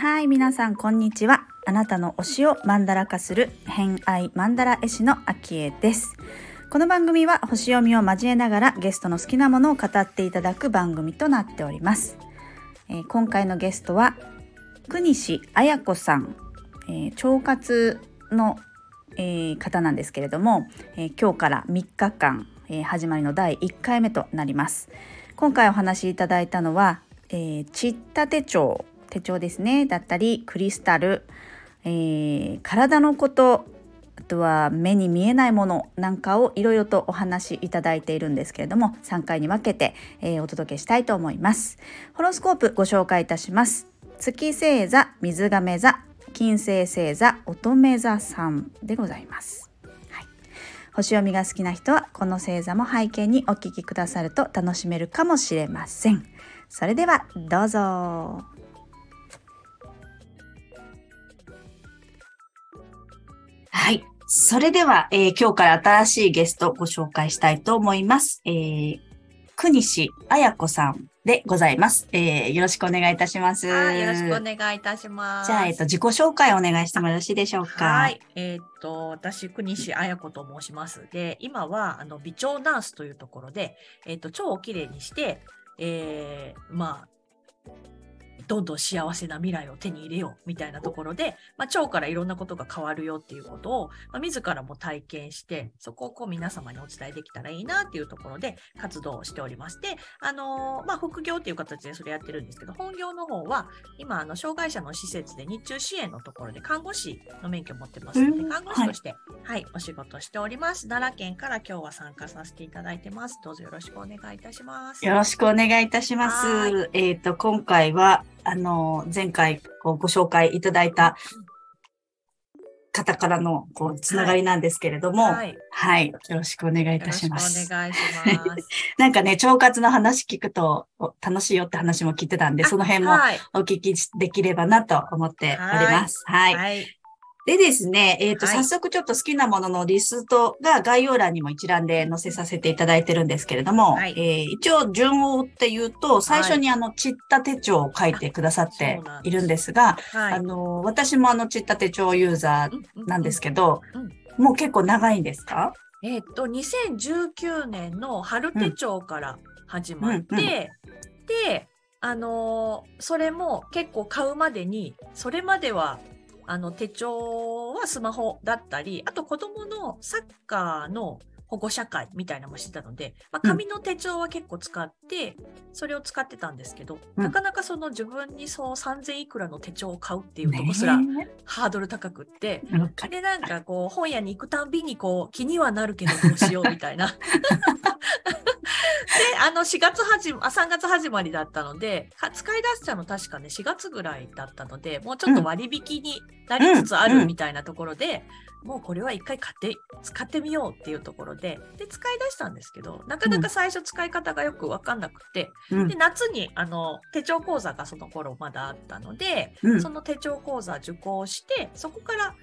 はい、皆さんこんにちは。あなたの推しをマンダラ化する偏愛マンダラ絵師のアキエです。この番組は星読みを交えながらゲストの好きなものを語っていただく番組となっております。えー、今回のゲストは国西彩子さん、えー、腸活の、えー、方なんですけれども、えー、今日から3日間、えー、始まりの第1回目となります。今回お話しいただいたのは、えー、ちった手帳手帳ですね。だったりクリスタル、えー、体のことあとは目に見えないものなんかをいろいろとお話しいただいているんですけれども3回に分けて、えー、お届けしたいと思います。ホロスコープご紹介いたします。月星座水亀座金星星座乙女座さんでございます、はい、星読みが好きな人はこの星座も背景にお聞きくださると楽しめるかもしれません。それではどうぞ。はい。それでは、えー、今日から新しいゲストをご紹介したいと思います。えー、国西彩子さん。でございます。えー、よろしくお願いいたします。よろしくお願いいたします。じゃあ、えっ、と、自己紹介をお願いしてもよろしいでしょうか？はい。えっ、と、私、国西彩子と申します。で、今は、あの、美腸ナースというところで、えっ、と、腸をきれいにして、えー、まあ、どんどん幸せな未来を手に入れようみたいなところで、まあ、腸からいろんなことが変わるよっていうことを、まあ、自らも体験して、そこをこう皆様にお伝えできたらいいなっていうところで活動をしておりまして、あのー、まあ、副業っていう形でそれやってるんですけど、本業の方は、今、あの、障害者の施設で日中支援のところで看護師の免許を持ってますので、看護師として、はい、はい、お仕事しております。奈良県から今日は参加させていただいてます。どうぞよろしくお願いいたします。よろしくお願いいたします。えっ、ー、と、今回は、あの、前回こうご紹介いただいた方からのこうつながりなんですけれども、はい、はい、よろしくお願いいたします。お願いします。なんかね、腸活の話聞くと楽しいよって話も聞いてたんで、その辺もお聞きできればなと思っております。はい。はいでですね、えっ、ー、と、はい、早速ちょっと好きなもののリストが概要欄にも一覧で載せさせていただいてるんですけれども、はい、えー、一応順を追って言うと、最初にあの、ちった手帳を書いてくださっているんですが、はい、あの、私もあの、ちった手帳ユーザーなんですけど、もう結構長いんですか？えっ、と、2019年の春手帳から始まって、うんうんうん、で、あのー、それも結構買うまでに、それまではあの手帳はスマホだったり、あと子供のサッカーの保護者会みたいなのもしてたので、まあ、紙の手帳は結構使って、それを使ってたんですけど、うん、なかなかその自分にそう3000いくらの手帳を買うっていうとこすらハードル高くって、ね、でなんかこう本屋に行くたんびにこう気にはなるけどどうしようみたいな。で、あの、4月始ま、あ、3月始まりだったので、使い出したの確かね、4月ぐらいだったので、もうちょっと割引になりつつあるみたいなところで、もうこれは一回買って、使ってみようっていうところで、で、使い出したんですけど、なかなか最初使い方がよくわかんなくて、うん、で、夏に、あの、手帳講座がその頃まだあったので、うん、その手帳講座受講して、そこから、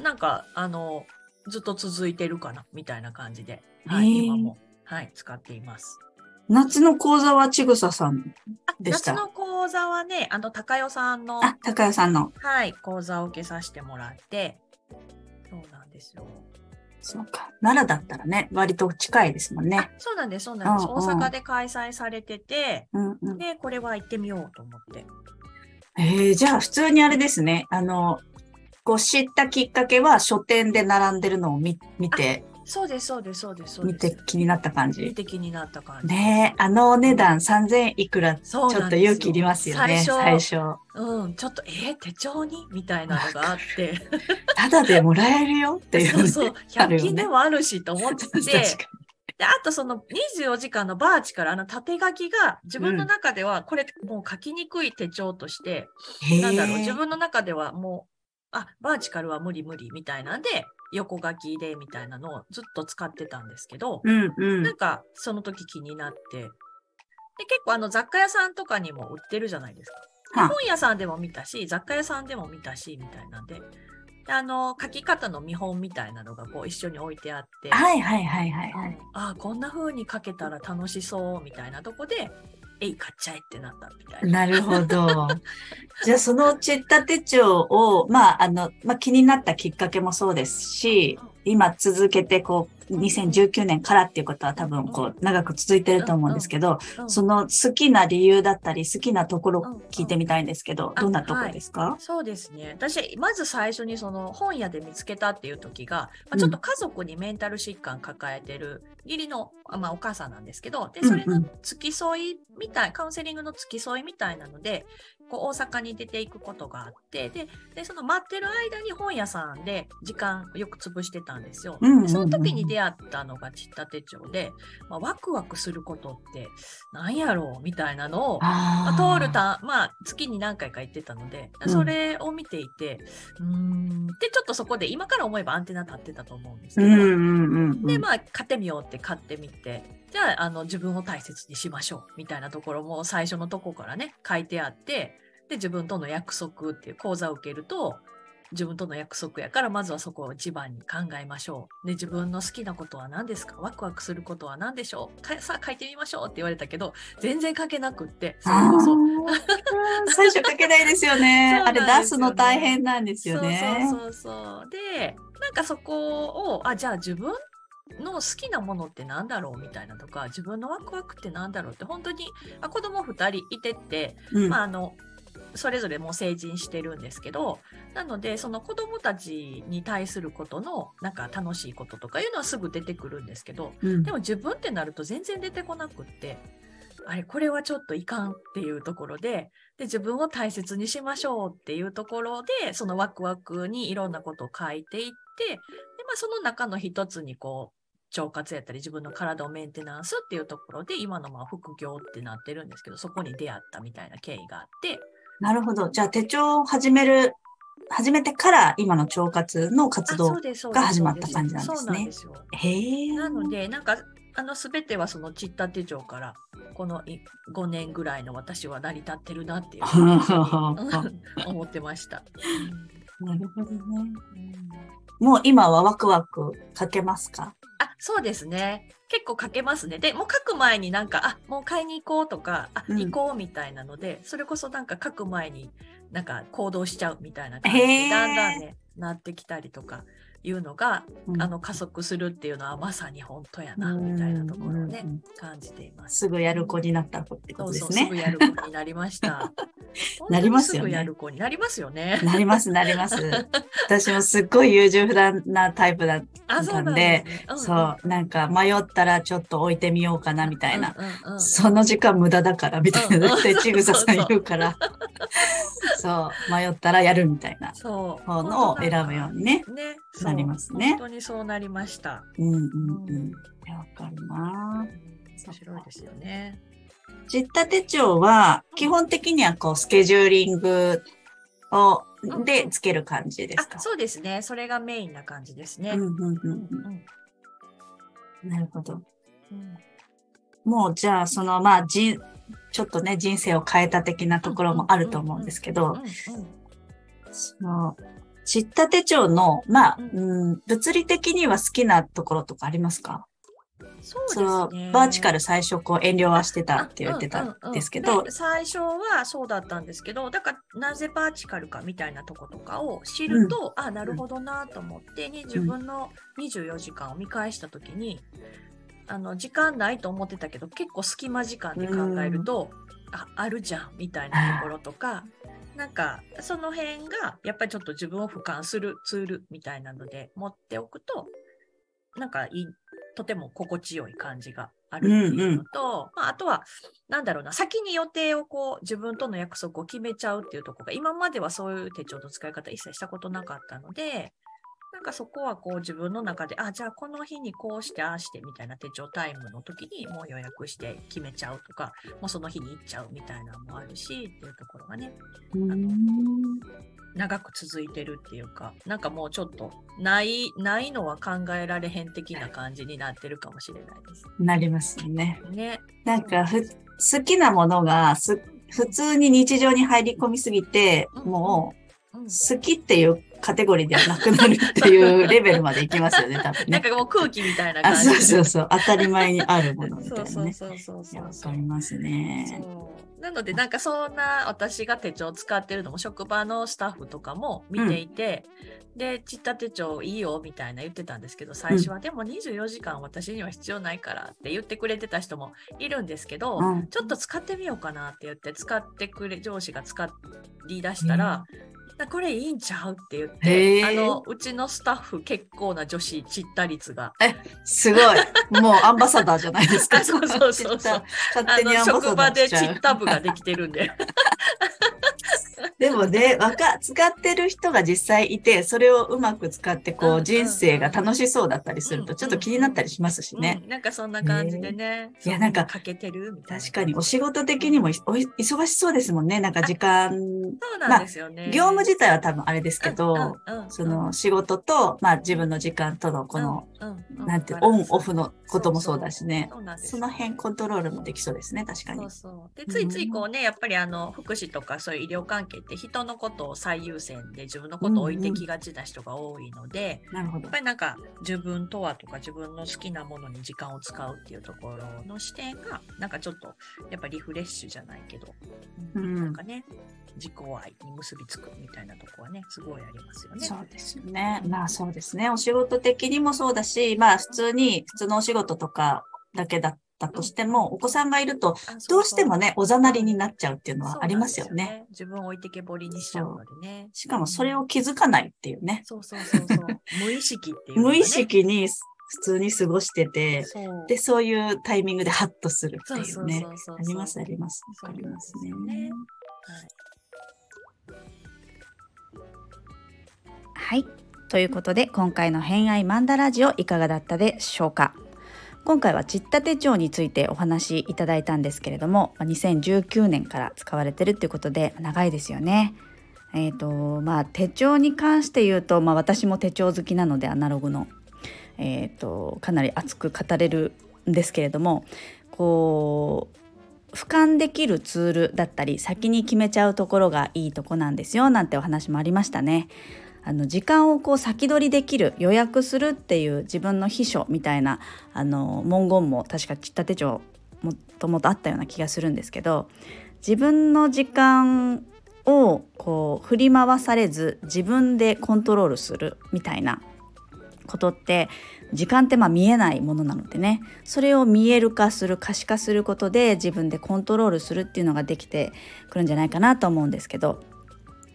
なんか、あの、ずっと続いてるかな、みたいな感じで、はい、今も、はい、使っています。夏の講座はちぐささんでした。夏の講座はね、あの、高代さんの。あ、高代さんの。はい、講座を受けさせてもらって、そうなんですよ。そうか。奈良だったらね、割と近いですもんね。そうなんです、そうなんです。うんうん、大阪で開催されてて、うんうん、で、これは行ってみようと思って。えー、じゃあ普通にあれですね、あの、こう知ったきっかけは書店で並んでるのを見見て。そうです、そうです、そうです。見て気になった感じ？見て気になった感じ。ねえ、あのお値段3000いくら、ちょっと勇気いりますよね、最初。うん、ちょっと、えー、手帳にみたいなのがあって。ただでもらえるよっていう、ね。そうそう、100均でもあるしと思ってて。で、あとその24時間のバーチからあの縦書きが自分の中ではこれもう書きにくい手帳として、うん、なんだろう、自分の中ではもう、あ、バーチカルは無理無理みたいなんで、横書きでみたいなのをずっと使ってたんですけど、うんうん、なんかその時気になって、で結構あの雑貨屋さんとかにも売ってるじゃないですか。本屋さんでも見たし、雑貨屋さんでも見たし、みたいなんで、あの書き方の見本みたいなのがこう一緒に置いてあって、はいはいはいはいはい。うんああこんな風に書けたら楽しそうみたいなとこで「えい買っちゃえ」ってなったみたいな。なるほど。じゃあそのチッタ手帳を、まあ、あの、まあ、気になったきっかけもそうですし、今続けてこう、2019年からっていうことは多分こう、長く続いてると思うんですけど、うん。その好きな理由だったり、好きなところを聞いてみたいんですけど、うん。どんなところですか？そうですね。私まず最初にその本屋で見つけたっていう時が、まあ、うん。ちょっと家族にメンタル疾患抱えてる義理の、あまあ、お母さんなんですけどでそれの付き添いみたい、カウンセリングの付き添いみたいなのでこう大阪に出ていくことがあってででその待ってる間に本屋さんで時間よく潰してたんですよ。でその時に出会ったのがちった手帳で、まあ、ワクワクすることって何やろうみたいなのをまあ、通るたまあ月に何回か行ってたのでうん。それを見ていて、うーんでちょっとそこで今から思えばアンテナ立ってたと思うんですけど。でまあ買ってみようって買ってみてじゃああの自分を大切にしましょうみたいなところも最初のとこからね書いてあってで自分との約束っていう講座を受けると自分との約束やからまずはそこを一番に考えましょう。で自分の好きなことは何ですか？ワクワクすることは何でしょう？かさあ書いてみましょうって言われたけど全然書けなくってそれこそ。最初書けない ですよね。あれ出すの大変なんですよね。そうそうそうそう。で、なんかそこを、あ、じゃあ自分の好きなものってなんだろうみたいなとか、自分のワクワクってなんだろうって、本当にあ子供2人いてって、うん。まああの、それぞれもう成人してるんですけど、なので、その子供たちに対することの、なんか楽しいこととかいうのはすぐ出てくるんですけど、うん。でも自分ってなると全然出てこなくって、あれ、これはちょっといかんっていうところで、で、自分を大切にしましょうっていうところで、そのワクワクにいろんなことを書いていって、あその中の一つにこう、腸活やったり自分の体をメンテナンスっていうところで、今のまあ副業ってなってるんですけど、そこに出会ったみたいな経緯があって、なるほど。じゃあ手帳を始める、始めてから今の腸活の活あ動が始まった感じなんですね。へえ。なので、なんか、あの、すべてはそのちった手帳から、このい5年ぐらいの私は成り立ってるなっていう 思ってました。なるほどね。うんもう今はワクワク書けますか？あ、そうですね。結構書けますね。で、もう書く前になんか、あ、もう買いに行こうとか、あ、うん行こうみたいなので、それこそなんか書く前になんか行動しちゃうみたいな感じへーにだんだんね、なってきたりとかいうのが、うんあの加速するっていうのはまさに本当やな、みたいなところをね感じています。すぐやる子になったってこそうそう、とですね。すぐやる子になりました。なりますよねやる子になりますよね。なります、なります。私もすっごい優柔不断なタイプだあ、そうなんでそう、なんか迷ったらちょっと置いてみようかなみたいな。。その時間無駄だからみたいな、うんうん絶対ちぐささん言うから。そう、迷ったらやるみたいなそう。ものを選ぶようにね。ね、なりますね本当にそうなりました。うんうんうん。わかるな面白いですよね。実体手帳は、基本的にはこう、スケジューリングを、でつける感じですか？あ、そうですね。それがメインな感じですね。うんうんうんうんうん。なるほど。うんもうじゃあ、そのまあ、じちょっとね、人生を変えた的なところもあると思うんですけど、その、知った手帳の、まあ、ううん、物理的には好きなところとかありますか？そうですね。バーチカル最初こう遠慮はしてたって言ってたんですけど。うんうんうん。で、最初はそうだったんですけどだからなぜバーチカルかみたいなとことかを知ると、あなるほどなと思って、に自分の24時間を見返した時に、あの時間ないと思ってたけど結構隙間時間で考えると、ああるじゃんみたいなところとか。なんかその辺がやっぱりちょっと自分を俯瞰するツールみたいなので持っておくとなんかいいとても心地よい感じがあるっていうのと、まあ、あとはなんだろうな先に予定をこう自分との約束を決めちゃうっていうところが今まではそういう手帳の使い方一切したことなかったのでなんかそこはこう自分の中であじゃあこの日にこうしてああしてみたいな手帳タイムの時にもう予約して決めちゃうとかもうその日に行っちゃうみたいなのもあるしっていうところがね長く続いてるっていうか、なんかもうちょっとない、ないのは考えられへん的な感じになってるかもしれないです。なりますよね。ね。なんかふ、好きなものがす、普通に日常に入り込みすぎて、うんもうんう、好きっていうカテゴリーではなくなるっていうレベルまでいきますよね、多分ね。なんかもう空気みたいなあ、感じそうそうそう。当たり前にあるものみたいそうなそうね。そうそうそういやわかりますね。そうなのでなんかそんな私が手帳を使ってるのも職場のスタッフとかも見ていて、で「ちった手帳いいよ」みたいな言ってたんですけど最初は、でも24時間私には必要ないからって言ってくれてた人もいるんですけど、うんちょっと使ってみようかなって言って使ってくれ上司が使い出したら、これいいんちゃう？って言ってあのうちのスタッフ結構な女子ちった率がすごい。もうアンバサダーじゃないですか。あそうそうそうそう 勝手にアンバサ職場でちった部ができてるんで。でもね、わか、使ってる人が実際いて、それをうまく使って、こう、うんうん人生が楽しそうだったりすると、うんちょっと気になったりしますしね。うんなんかそんな感じでね。いやなんかかけてる。確かに、お仕事的にもいおい忙しそうですもんね。なんか時間、そうなんですよね。業務自体は多分あれですけど、うんうんうんその仕事と、まあ自分の時間とのこの、、うんうんうんなんて、オンオフのこともそうだしね。その辺コントロールもできそうですね、確かにそう。そうでついついこうね、やっぱりあの福祉とかそういう医療関係って人のことを最優先で自分のことを置いてきがちな人が多いので、やっぱ。りなんか自分とはとか自分の好きなものに時間を使うっていうところの視点がなんかちょっとやっぱリフレッシュじゃないけど、うんなんかね自己愛に結びつくみたいなとこはねすごいありますよね。そうですよね。まあそうですね。お仕事的にもそうだし、まあ普通に、普通のお仕事とかだけだったとしても、お子さんがいると、どうしてもね、おざなりになっちゃうっていうのはありますよね。よね。自分を置いてけぼりにしちゃうのでね。しかもそれを気づかないっていうね。そうそうそうそう。無意識っていうね、無意識に普通に過ごしてて、そうで、そういうタイミングでハッとするっていうね。あります、あります。そうわかりますね。はいはい。ということで今回の偏愛マンダラジオいかがだったでしょうか？今回はちった手帳についてお話しいただいたんですけれども2019年から使われてるっていうことで長いですよね。えーとまあ、手帳に関して言うと、まあ、私も手帳好きなのでアナログの、えー、とかなり熱く語れるんですけれどもこう俯瞰できるツールだったり先に決めちゃうところがいいとこなんですよなんてお話もありましたね。あの時間をこう先取りできる予約するっていう自分の秘書みたいなあの文言も確か切った手帳もともとあったような気がするんですけど自分の時間をこう振り回されず自分でコントロールするみたいなことって時間ってまあ見えないものなのでねそれを見える化する可視化することで自分でコントロールするっていうのができてくるんじゃないかなと思うんですけど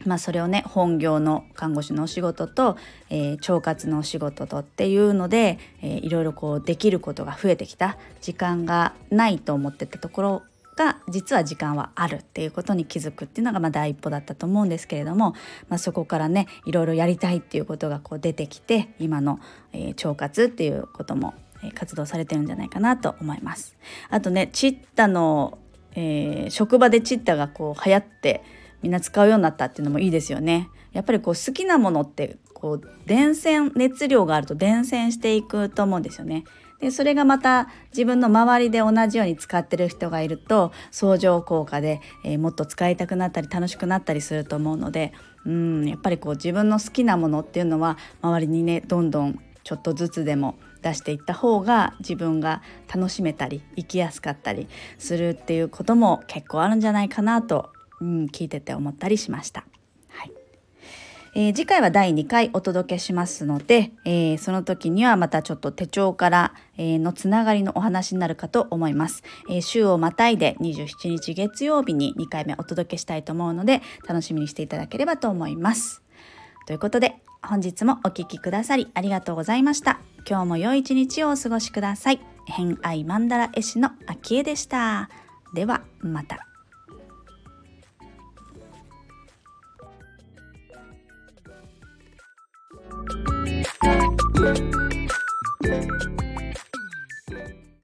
まあ、それをね本業の看護師のお仕事と、えー腸活のお仕事とっていうので、えーいろいろこうできることが増えてきた時間がないと思ってたところが実は時間はあるっていうことに気づくっていうのがまあ第一歩だったと思うんですけれども、まあ、そこからねいろいろやりたいっていうことがこう出てきて今の、えー腸活っていうことも、活動されてるんじゃないかなと思います。あとねチッタの、えー職場でチッタがこう流行ってみんな使うようになったっていうのもいいですよね。やっぱりこう好きなものってこう伝染熱量があると伝染していくと思うんですよね。でそれがまた自分の周りで同じように使ってる人がいると相乗効果で、えーもっと使いたくなったり楽しくなったりすると思うのでうんやっぱりこう自分の好きなものっていうのは周りにねどんどんちょっとずつでも出していった方が自分が楽しめたり生きやすかったりするっていうことも結構あるんじゃないかなと、うん、聞いてて思ったりしました。はい。えー次回は第2回お届けしますので、えーその時にはまたちょっと手帳から、えーのつながりのお話になるかと思います、えー週をまたいで27日月曜日に2回目お届けしたいと思うので楽しみにしていただければと思います。ということで本日もお聞きくださりありがとうございました。今日も良い一日をお過ごしください。偏愛マンダラ絵師の秋江でした。ではまた。Música